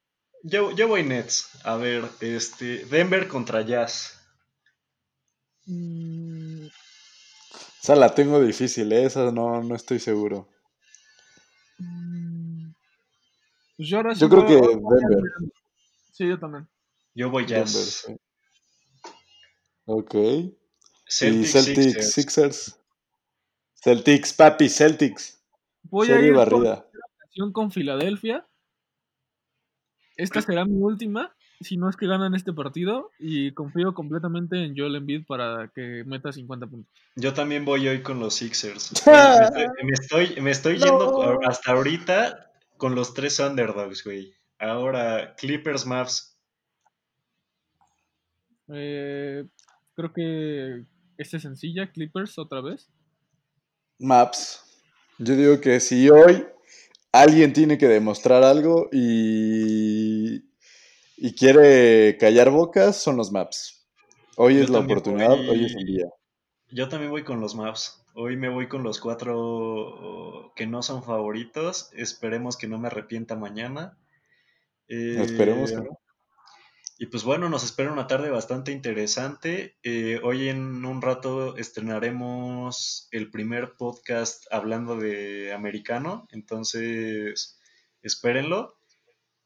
Yo, yo voy Nets. A ver, este. Denver contra Jazz. Mm. Esa la tengo difícil, ¿eh? esa no, no estoy seguro. Mm. Pues yo, yo creo que Denver. Sí, yo también. Yo voy Jazz. Denver, Ok. Celtics, y Celtics, Sixers. Celtics, papi, Celtics. Voy a ir barrida. con Filadelfia esta será mi última, si no es que ganan este partido, y confío completamente en Joel Embiid para que meta 50 puntos. Yo también voy hoy con los Sixers. me estoy, me estoy, yendo hasta ahorita con los tres underdogs, güey. Ahora, Clippers, Maps. Eh, creo que este es sencilla, Clippers otra vez. Maps. Yo digo que si hoy alguien tiene que demostrar algo y, y quiere callar bocas, son los maps. Hoy es la oportunidad, hoy es el día. Yo también voy con los maps. Hoy me voy con los cuatro que no son favoritos. Esperemos que no me arrepienta mañana. Esperemos que no. Y pues bueno, nos espera una tarde bastante interesante. Eh, hoy en un rato estrenaremos el primer podcast hablando de americano, entonces espérenlo.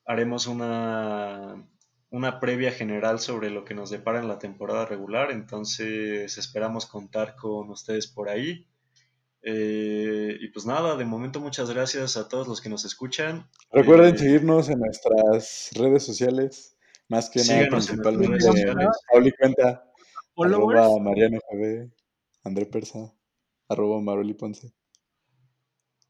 Haremos una, una previa general sobre lo que nos depara en la temporada regular, entonces esperamos contar con ustedes por ahí. Eh, y pues nada, de momento muchas gracias a todos los que nos escuchan. Recuerden eh, seguirnos en nuestras redes sociales. Más que nada, principalmente Pauli Cuenta, arroba Mariano JB, André Persa, arroba Maroli Ponce.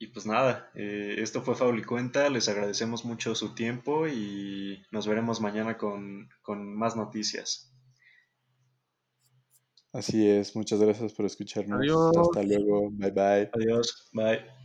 Y pues nada, eh, esto fue Fauli Cuenta, les agradecemos mucho su tiempo y nos veremos mañana con, con más noticias. Así es, muchas gracias por escucharnos. Hasta luego, bye bye. Adiós, bye.